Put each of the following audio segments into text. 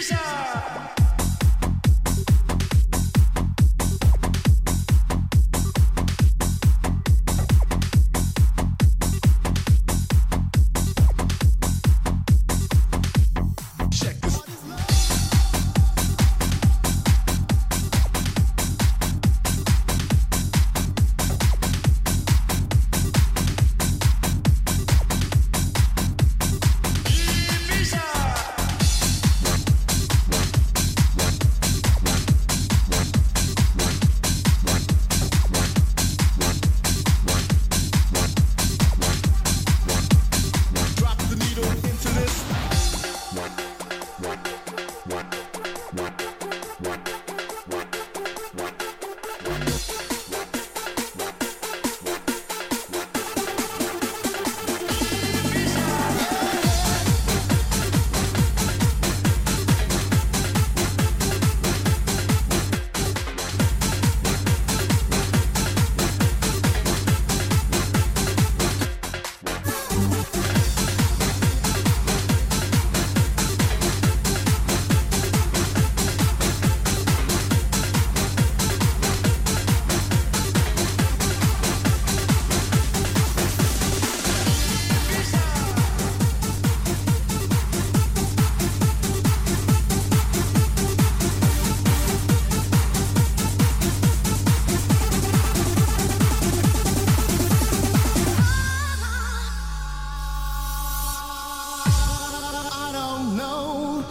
Caesar!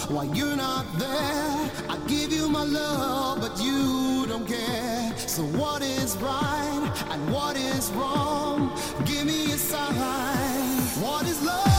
why you're not there. I give you my love, but you don't care. So what is right and what is wrong? Give me a sign. What is love?